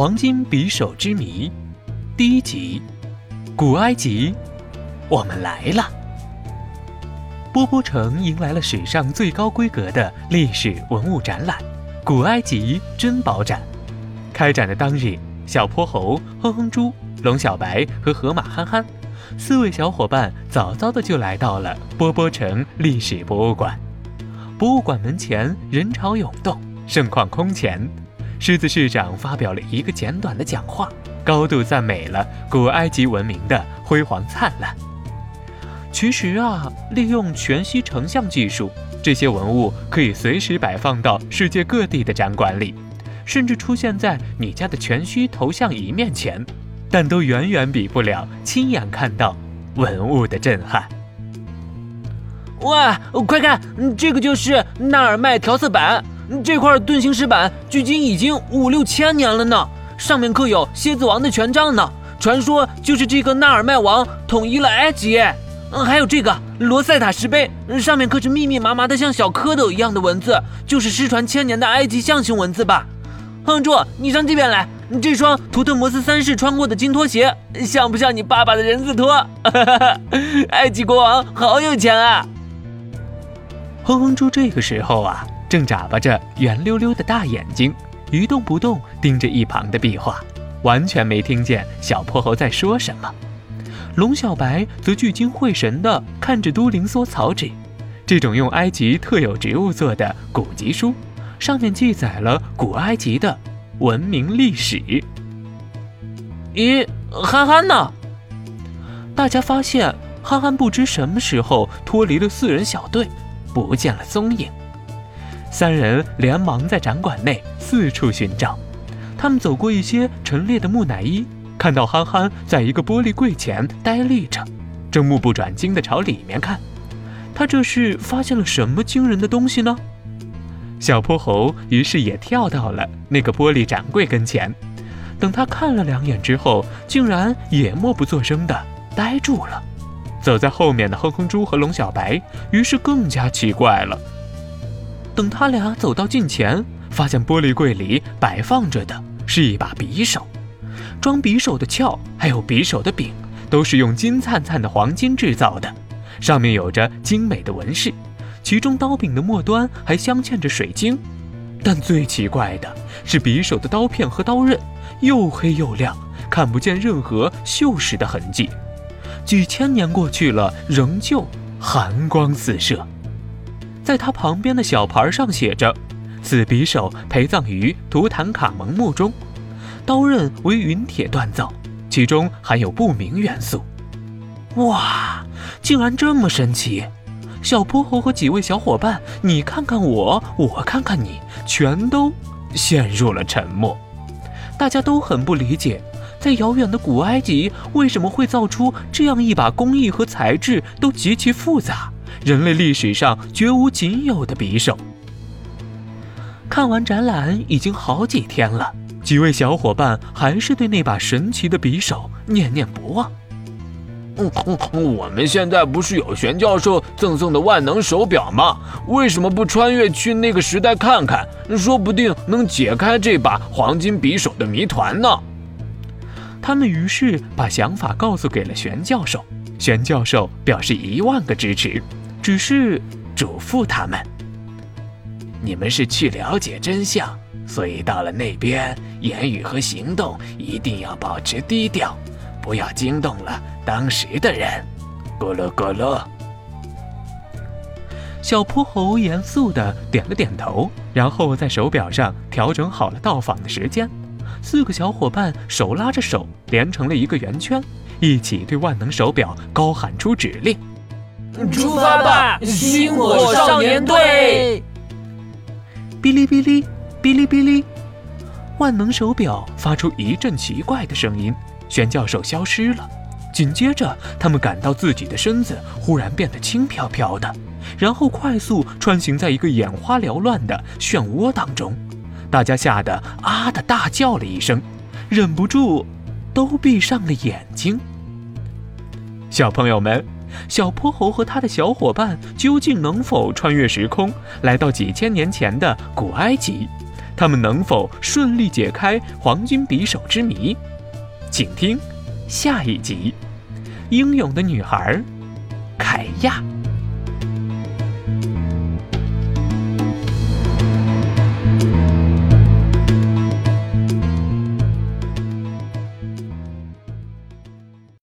黄金匕首之谜，第一集，古埃及，我们来了。波波城迎来了史上最高规格的历史文物展览——古埃及珍宝展。开展的当日，小泼猴、哼哼猪、龙小白和河马憨憨四位小伙伴早早的就来到了波波城历史博物馆。博物馆门前人潮涌动，盛况空前。狮子市长发表了一个简短的讲话，高度赞美了古埃及文明的辉煌灿烂。其实啊，利用全息成像技术，这些文物可以随时摆放到世界各地的展馆里，甚至出现在你家的全息头像仪面前，但都远远比不了亲眼看到文物的震撼。哇，快看，这个就是纳尔迈调色板。这块盾形石板距今已经五六千年了呢，上面刻有蝎子王的权杖呢。传说就是这个纳尔迈王统一了埃及。嗯，还有这个罗塞塔石碑，上面刻着密密麻麻的像小蝌蚪一样的文字，就是失传千年的埃及象形文字吧？哼住，你上这边来，这双图特摩斯三世穿过的金拖鞋，像不像你爸爸的人字拖？哈 哈埃及国王好有钱啊！哼哼猪这个时候啊。正眨巴着圆溜溜的大眼睛，一动不动盯着一旁的壁画，完全没听见小泼猴在说什么。龙小白则聚精会神地看着都灵梭草纸，这种用埃及特有植物做的古籍书，上面记载了古埃及的文明历史。咦，憨憨呢？大家发现憨憨不知什么时候脱离了四人小队，不见了踪影。三人连忙在展馆内四处寻找，他们走过一些陈列的木乃伊，看到憨憨在一个玻璃柜前呆立着，正目不转睛地朝里面看。他这是发现了什么惊人的东西呢？小泼猴于是也跳到了那个玻璃展柜跟前，等他看了两眼之后，竟然也默不作声地呆住了。走在后面的哼哼猪和龙小白于是更加奇怪了。等他俩走到近前，发现玻璃柜里摆放着的是一把匕首，装匕首的鞘还有匕首的柄都是用金灿灿的黄金制造的，上面有着精美的纹饰，其中刀柄的末端还镶嵌着水晶。但最奇怪的是，匕首的刀片和刀刃又黑又亮，看不见任何锈蚀的痕迹，几千年过去了，仍旧寒光四射。在他旁边的小牌上写着：“此匕首陪葬于图坦卡蒙墓中，刀刃为陨铁锻造，其中含有不明元素。”哇，竟然这么神奇！小泼猴和几位小伙伴，你看看我，我看看你，全都陷入了沉默。大家都很不理解，在遥远的古埃及，为什么会造出这样一把工艺和材质都极其复杂？人类历史上绝无仅有的匕首。看完展览已经好几天了，几位小伙伴还是对那把神奇的匕首念念不忘。嗯，我们现在不是有玄教授赠送的万能手表吗？为什么不穿越去那个时代看看？说不定能解开这把黄金匕首的谜团呢。他们于是把想法告诉给了玄教授，玄教授表示一万个支持。只是嘱咐他们：“你们是去了解真相，所以到了那边，言语和行动一定要保持低调，不要惊动了当时的人。”咕噜咕噜。小泼猴严肃地点了点头，然后在手表上调整好了到访的时间。四个小伙伴手拉着手，连成了一个圆圈，一起对万能手表高喊出指令。出发吧，星火少年队！哔哩哔哩，哔哩哔哩，万能手表发出一阵奇怪的声音，玄教授消失了。紧接着，他们感到自己的身子忽然变得轻飘飘的，然后快速穿行在一个眼花缭乱的漩涡当中。大家吓得啊的大叫了一声，忍不住都闭上了眼睛。小朋友们。小泼猴和他的小伙伴究竟能否穿越时空来到几千年前的古埃及，他们能否顺利解开黄金匕首之谜？请听下一集，英勇的女孩凯亚。